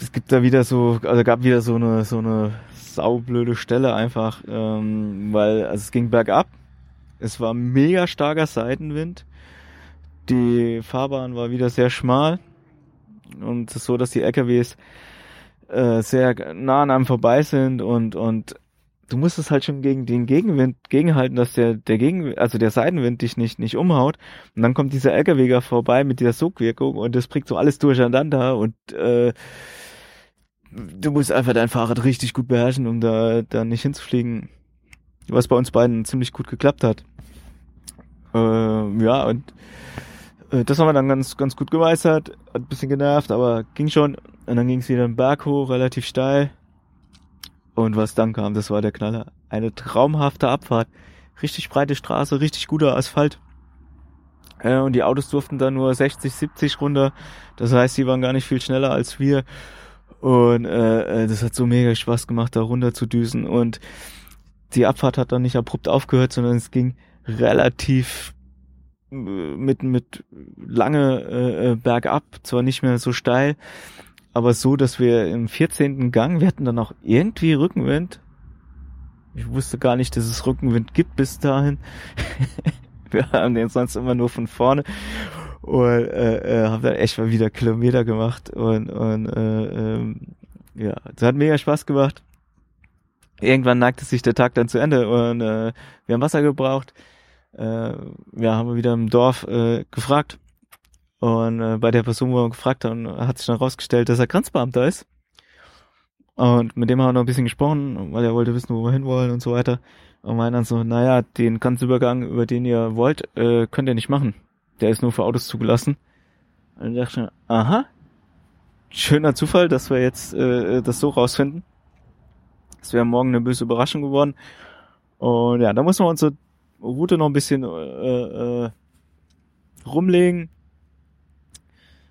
es gibt da wieder so, also gab wieder so eine so eine saublöde Stelle einfach, ähm, weil also es ging bergab. Es war mega starker Seitenwind. Die Fahrbahn war wieder sehr schmal und es ist so, dass die LKWs äh, sehr nah an einem vorbei sind und und du musst es halt schon gegen den Gegenwind gegenhalten, dass der der Gegen also der Seitenwind dich nicht nicht umhaut und dann kommt dieser LKW vorbei mit dieser Sogwirkung und das bringt so alles durcheinander und äh, du musst einfach dein Fahrrad richtig gut beherrschen, um da, da nicht hinzufliegen. Was bei uns beiden ziemlich gut geklappt hat. Äh, ja, und das haben wir dann ganz, ganz gut gemeistert. Hat ein bisschen genervt, aber ging schon. Und dann ging es wieder einen Berg hoch, relativ steil. Und was dann kam, das war der Knaller. Eine traumhafte Abfahrt. Richtig breite Straße, richtig guter Asphalt. Äh, und die Autos durften da nur 60, 70 runter. Das heißt, die waren gar nicht viel schneller als wir. Und äh, äh, das hat so mega Spaß gemacht, da runter zu düsen. Und die Abfahrt hat dann nicht abrupt aufgehört, sondern es ging relativ äh, mit mit lange äh, äh, bergab, zwar nicht mehr so steil, aber so, dass wir im 14. Gang, wir hatten dann auch irgendwie Rückenwind. Ich wusste gar nicht, dass es Rückenwind gibt bis dahin. <laughs> wir haben den sonst immer nur von vorne und äh, äh, habe dann echt mal wieder Kilometer gemacht und, und äh, ähm, ja, das hat mega Spaß gemacht. Irgendwann neigte sich der Tag dann zu Ende und äh, wir haben Wasser gebraucht. Äh, ja, haben wir wieder im Dorf äh, gefragt und äh, bei der Person, wo wir gefragt haben, hat sich dann rausgestellt, dass er Grenzbeamter ist. Und mit dem haben wir noch ein bisschen gesprochen, weil er wollte wissen, wo wir hinwollen und so weiter. Und meinen dann so, naja, den Grenzübergang, über den ihr wollt, äh, könnt ihr nicht machen der ist nur für Autos zugelassen. Und dann dachte ich, aha, schöner Zufall, dass wir jetzt äh, das so rausfinden. Das wäre morgen eine böse Überraschung geworden. Und ja, da muss man unsere Route noch ein bisschen äh, äh, rumlegen.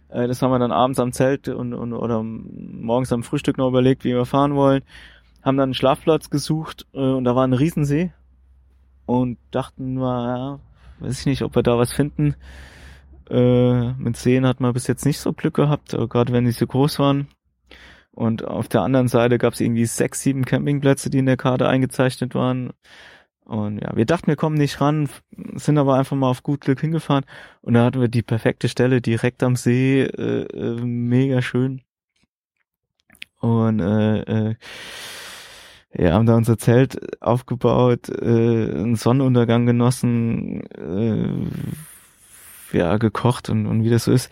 Äh, das haben wir dann abends am Zelt und, und oder morgens am Frühstück noch überlegt, wie wir fahren wollen. Haben dann einen Schlafplatz gesucht äh, und da war ein Riesensee und dachten wir, ja, weiß ich nicht, ob wir da was finden. Äh, mit Seen hat man bis jetzt nicht so Glück gehabt, äh, gerade wenn die so groß waren. Und auf der anderen Seite gab es irgendwie sechs, sieben Campingplätze, die in der Karte eingezeichnet waren. Und ja, wir dachten, wir kommen nicht ran, sind aber einfach mal auf gut Glück hingefahren. Und da hatten wir die perfekte Stelle direkt am See, äh, äh, mega schön. Und äh, äh, ja, haben da unser Zelt aufgebaut, äh, einen Sonnenuntergang genossen, äh, ja, gekocht und, und wie das so ist.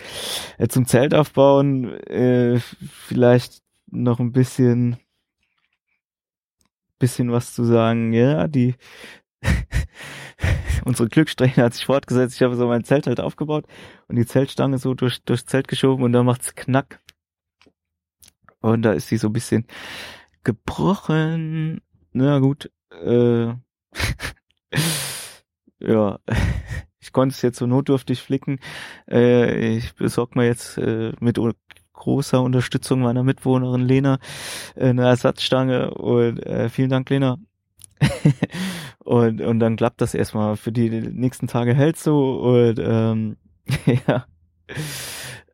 Äh, zum Zelt aufbauen, äh, vielleicht noch ein bisschen, bisschen was zu sagen. Ja, die, <laughs> unsere Glückssträhne hat sich fortgesetzt. Ich habe so mein Zelt halt aufgebaut und die Zeltstange so durch, durchs Zelt geschoben und dann macht's knack. Und da ist sie so ein bisschen gebrochen. Na gut, äh, <laughs> ja, <laughs> ich konnte es jetzt so notdürftig flicken. Äh, ich besorge mir jetzt äh, mit großer Unterstützung meiner Mitwohnerin Lena äh, eine Ersatzstange und äh, vielen Dank Lena. <laughs> und, und dann klappt das erstmal für die nächsten Tage hält so und ähm, <laughs> ja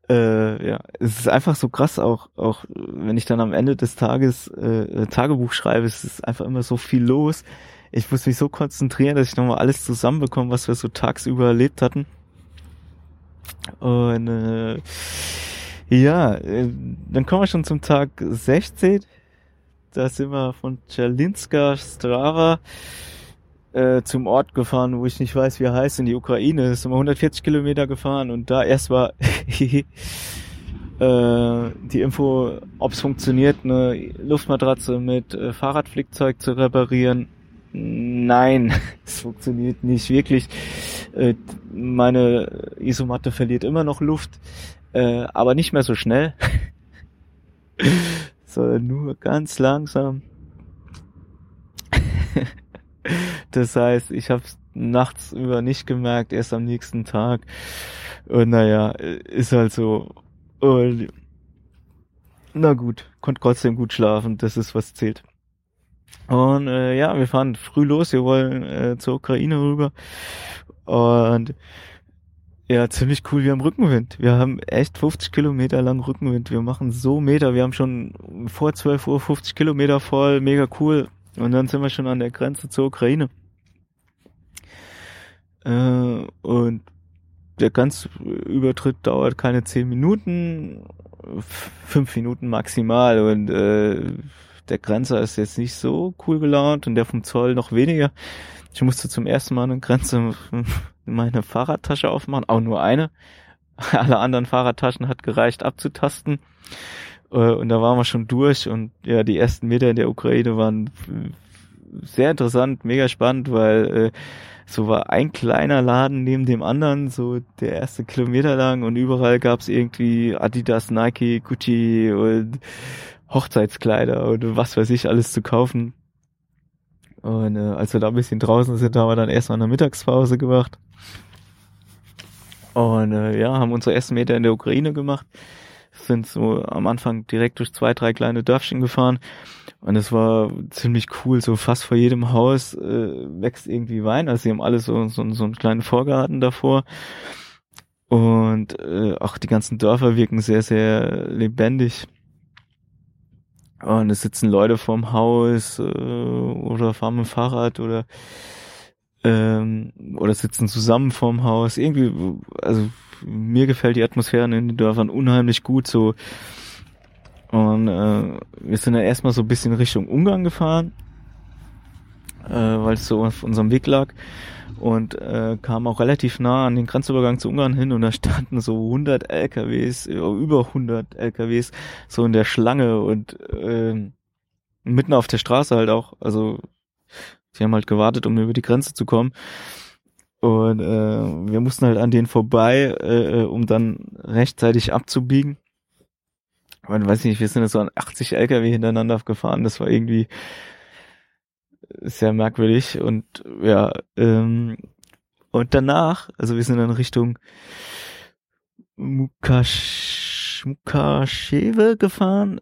äh, ja, es ist einfach so krass, auch, auch wenn ich dann am Ende des Tages äh, Tagebuch schreibe, es ist einfach immer so viel los. Ich muss mich so konzentrieren, dass ich nochmal alles zusammenbekomme, was wir so tagsüber erlebt hatten. Und äh, ja, äh, dann kommen wir schon zum Tag 16. Da sind wir von Chalinska Strava äh, zum Ort gefahren, wo ich nicht weiß, wie er heißt, in die Ukraine. Sind wir 140 Kilometer gefahren und da erst war <laughs> äh, die Info, ob es funktioniert, eine Luftmatratze mit äh, Fahrradflickzeug zu reparieren. Nein, <laughs> es funktioniert nicht wirklich. Äh, meine Isomatte verliert immer noch Luft, äh, aber nicht mehr so schnell, <laughs> sondern nur ganz langsam. Das heißt, ich habe nachts über nicht gemerkt, erst am nächsten Tag. Und naja, ist halt so. Und na gut, konnte trotzdem gut schlafen, das ist was zählt. Und äh, ja, wir fahren früh los, wir wollen äh, zur Ukraine rüber. Und ja, ziemlich cool, wir haben Rückenwind. Wir haben echt 50 Kilometer lang Rückenwind. Wir machen so Meter, wir haben schon vor 12 Uhr 50 Kilometer voll, mega cool. Und dann sind wir schon an der Grenze zur Ukraine. Äh, und der ganze Übertritt dauert keine zehn Minuten, fünf Minuten maximal. Und äh, der Grenzer ist jetzt nicht so cool gelaunt und der vom Zoll noch weniger. Ich musste zum ersten Mal eine Grenze meine Fahrradtasche aufmachen, auch nur eine. <laughs> Alle anderen Fahrradtaschen hat gereicht abzutasten. Äh, und da waren wir schon durch und ja, die ersten Meter in der Ukraine waren sehr interessant, mega spannend, weil äh, so war ein kleiner Laden neben dem anderen, so der erste Kilometer lang und überall gab's irgendwie Adidas, Nike, Gucci und Hochzeitskleider und was weiß ich alles zu kaufen. Und äh, als wir da ein bisschen draußen sind, haben wir dann erstmal eine Mittagspause gemacht. Und äh, ja, haben unsere ersten Meter in der Ukraine gemacht. Sind so am Anfang direkt durch zwei, drei kleine Dörfchen gefahren. Und es war ziemlich cool, so fast vor jedem Haus äh, wächst irgendwie Wein, also sie haben alle so, so, so einen kleinen Vorgarten davor. Und äh, auch die ganzen Dörfer wirken sehr, sehr lebendig. Und es sitzen Leute vorm Haus äh, oder fahren mit dem Fahrrad oder ähm, oder sitzen zusammen vorm Haus. Irgendwie, also mir gefällt die Atmosphäre in den Dörfern unheimlich gut so. Und äh, wir sind dann erstmal so ein bisschen Richtung Ungarn gefahren, äh, weil es so auf unserem Weg lag und äh, kam auch relativ nah an den Grenzübergang zu Ungarn hin und da standen so 100 LKWs, über 100 LKWs so in der Schlange und äh, mitten auf der Straße halt auch, also die haben halt gewartet, um über die Grenze zu kommen. Und äh, wir mussten halt an denen vorbei, äh, äh um dann rechtzeitig abzubiegen. Aber weiß nicht, wir sind jetzt so an 80 LKW hintereinander gefahren. Das war irgendwie sehr merkwürdig. Und ja, ähm, und danach, also wir sind dann Richtung Mukash, Mukaschewe gefahren,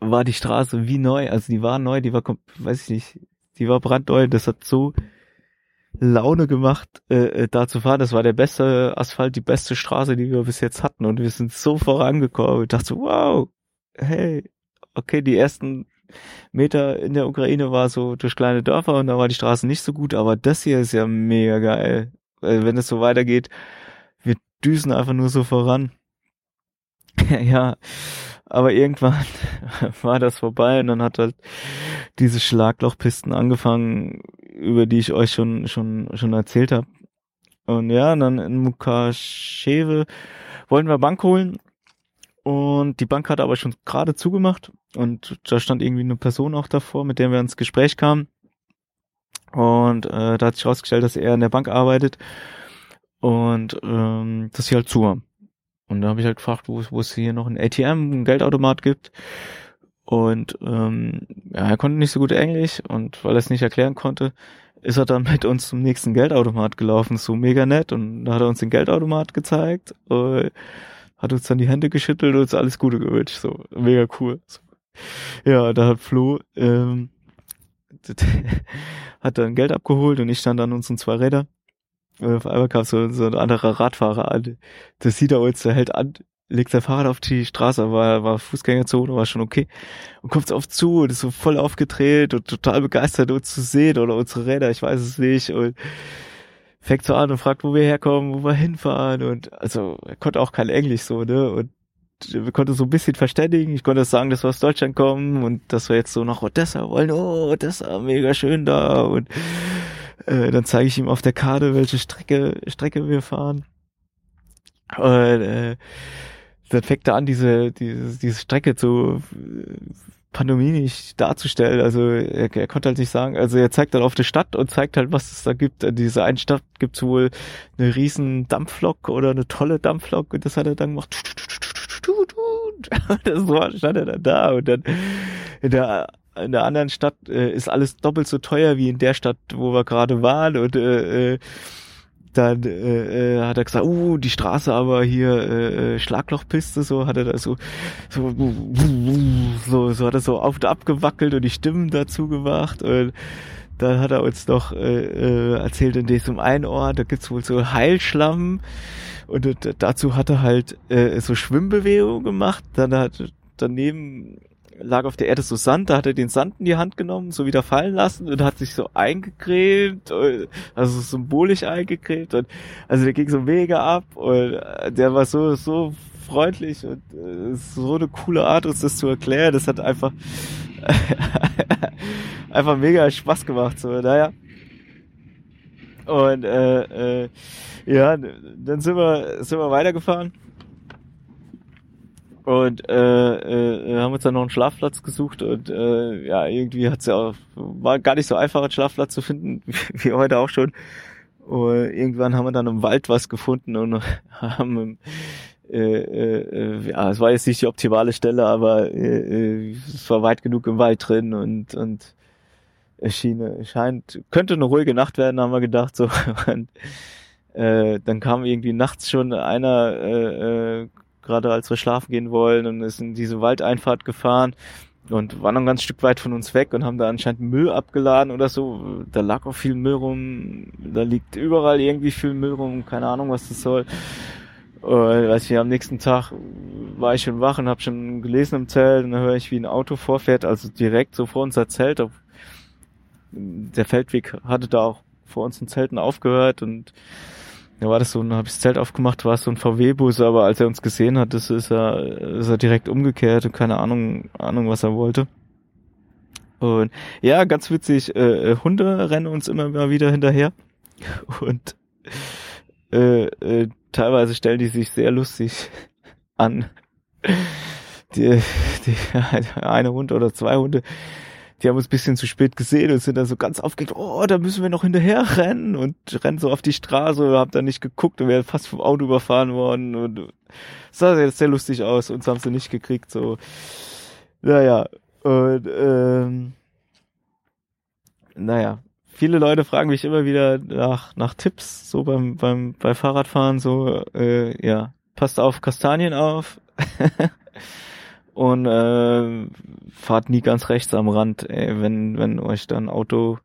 war die Straße wie neu. Also die war neu, die war, weiß ich nicht, die war brandneu. Das hat so Laune gemacht, äh, äh, da zu fahren. Das war der beste Asphalt, die beste Straße, die wir bis jetzt hatten. Und wir sind so vorangekommen. Ich dachte so, wow, hey, okay, die ersten Meter in der Ukraine war so durch kleine Dörfer und da war die Straße nicht so gut, aber das hier ist ja mega geil. Wenn es so weitergeht, wir düsen einfach nur so voran. <laughs> ja, aber irgendwann <laughs> war das vorbei und dann hat halt diese Schlaglochpisten angefangen, über die ich euch schon schon schon erzählt habe. Und ja, dann in Mukasheve wollten wir Bank holen und die Bank hatte aber schon gerade zugemacht und da stand irgendwie eine Person auch davor, mit der wir ins Gespräch kamen. Und äh, da hat sich herausgestellt, dass er in der Bank arbeitet und ähm, dass sie halt zu haben. Und da habe ich halt gefragt, wo, wo es hier noch ein ATM, ein Geldautomat gibt. Und ähm, ja, er konnte nicht so gut Englisch und weil er es nicht erklären konnte, ist er dann <laughs> mit uns zum nächsten Geldautomat gelaufen, so mega nett. Und da hat er uns den Geldautomat gezeigt, äh, hat uns dann die Hände geschüttelt und uns alles Gute gewünscht. So, mega cool. So. Ja, da hat Flo ähm, <laughs> hat dann Geld abgeholt und ich stand an unseren zwei Räder und auf einmal kam so, so ein anderer Radfahrer an. Das sieht er uns, der hält an, legt sein Fahrrad auf die Straße, war, war Fußgängerzone, war schon okay. Und kommt auf zu und ist so voll aufgedreht und total begeistert, uns zu sehen oder unsere Räder, ich weiß es nicht. Und fängt so an und fragt, wo wir herkommen, wo wir hinfahren. Und also er konnte auch kein Englisch so, ne? Und wir konnten so ein bisschen verständigen. Ich konnte sagen, dass wir aus Deutschland kommen und dass wir jetzt so nach Odessa wollen. Oh, Odessa, mega schön da. Und äh, dann zeige ich ihm auf der Karte, welche Strecke, Strecke wir fahren. Und äh, dann fängt er an, diese, diese, diese Strecke zu pandominisch darzustellen. Also er, er konnte halt nicht sagen, also er zeigt dann auf die Stadt und zeigt halt, was es da gibt. In dieser einen Stadt gibt's wohl eine riesen Dampflok oder eine tolle Dampflok und das hat er dann gemacht. <laughs> Das war, stand er dann da und dann in der in der anderen Stadt äh, ist alles doppelt so teuer wie in der Stadt, wo wir gerade waren. Und äh, äh, dann äh, äh, hat er gesagt, uh, die Straße aber hier äh, äh Schlaglochpiste, so hat er da so so so, so hat er so auf und ab gewackelt und die Stimmen dazu gemacht. Und dann hat er uns noch äh, äh, erzählt, in diesem einen Ort, da gibt's wohl so Heilschlamm. Und dazu hat er halt äh, so Schwimmbewegungen gemacht, dann hat daneben lag auf der Erde so Sand, da hat er den Sand in die Hand genommen, so wieder fallen lassen und hat sich so eingecremt, also symbolisch eingecremt und also der ging so mega ab und äh, der war so, so freundlich und äh, so eine coole Art, uns das zu erklären. Das hat einfach <laughs> einfach mega Spaß gemacht. So, naja. Und äh, äh, ja, dann sind wir, sind wir weitergefahren und äh, äh, haben uns dann noch einen Schlafplatz gesucht und äh, ja, irgendwie hat's ja auch, war gar nicht so einfach, einen Schlafplatz zu finden, <laughs> wie heute auch schon. Und irgendwann haben wir dann im Wald was gefunden und <laughs> haben äh, äh, ja, es war jetzt nicht die optimale Stelle, aber äh, äh, es war weit genug im Wald drin und und es schien, es scheint, könnte eine ruhige Nacht werden, haben wir gedacht so. <laughs> Und, äh, dann kam irgendwie nachts schon einer äh, äh, gerade als wir schlafen gehen wollen und ist in diese Waldeinfahrt gefahren und waren noch ein ganz Stück weit von uns weg und haben da anscheinend Müll abgeladen oder so. Da lag auch viel Müll rum, da liegt überall irgendwie viel Müll rum, keine Ahnung, was das soll. Und, weiß ich, am nächsten Tag war ich schon wach und habe schon gelesen im Zelt und dann höre ich, wie ein Auto vorfährt, also direkt so vor unser Zelt. Der Feldweg hatte da auch vor unseren Zelten aufgehört und ja, war das so, dann habe ich das Zelt aufgemacht, war es so ein VW-Bus, aber als er uns gesehen hat, das ist er, ist er direkt umgekehrt und keine Ahnung, Ahnung, was er wollte. Und ja, ganz witzig, äh, äh Hunde rennen uns immer mal wieder hinterher. <laughs> Und äh, äh, teilweise stellen die sich sehr lustig an. Die, die, <laughs> eine Hund oder zwei Hunde die haben uns bisschen zu spät gesehen und sind dann so ganz aufgeregt, oh, da müssen wir noch hinterher rennen und rennen so auf die Straße, haben dann nicht geguckt und wären fast vom Auto überfahren worden und sah jetzt sehr lustig aus, uns haben sie nicht gekriegt, so. Naja, und ähm, naja, viele Leute fragen mich immer wieder nach, nach Tipps, so beim, beim, bei Fahrradfahren, so, äh, ja, passt auf Kastanien auf <laughs> und äh, fahrt nie ganz rechts am Rand, ey, wenn, wenn euch dann Auto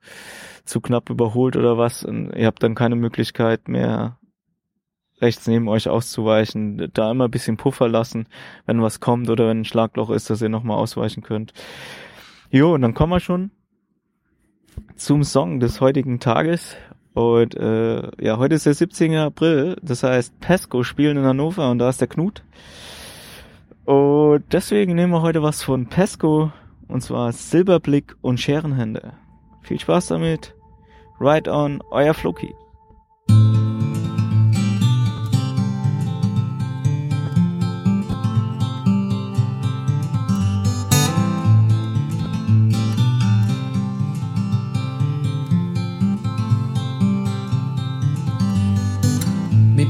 zu knapp überholt oder was und ihr habt dann keine Möglichkeit mehr rechts neben euch auszuweichen, da immer ein bisschen Puffer lassen, wenn was kommt oder wenn ein Schlagloch ist, dass ihr nochmal ausweichen könnt. Jo, und dann kommen wir schon zum Song des heutigen Tages. Und äh, ja, heute ist der 17. April, das heißt Pesco spielen in Hannover und da ist der Knut. Und deswegen nehmen wir heute was von Pesco und zwar Silberblick und Scherenhände. Viel Spaß damit. Ride on, euer Floki.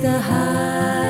the high.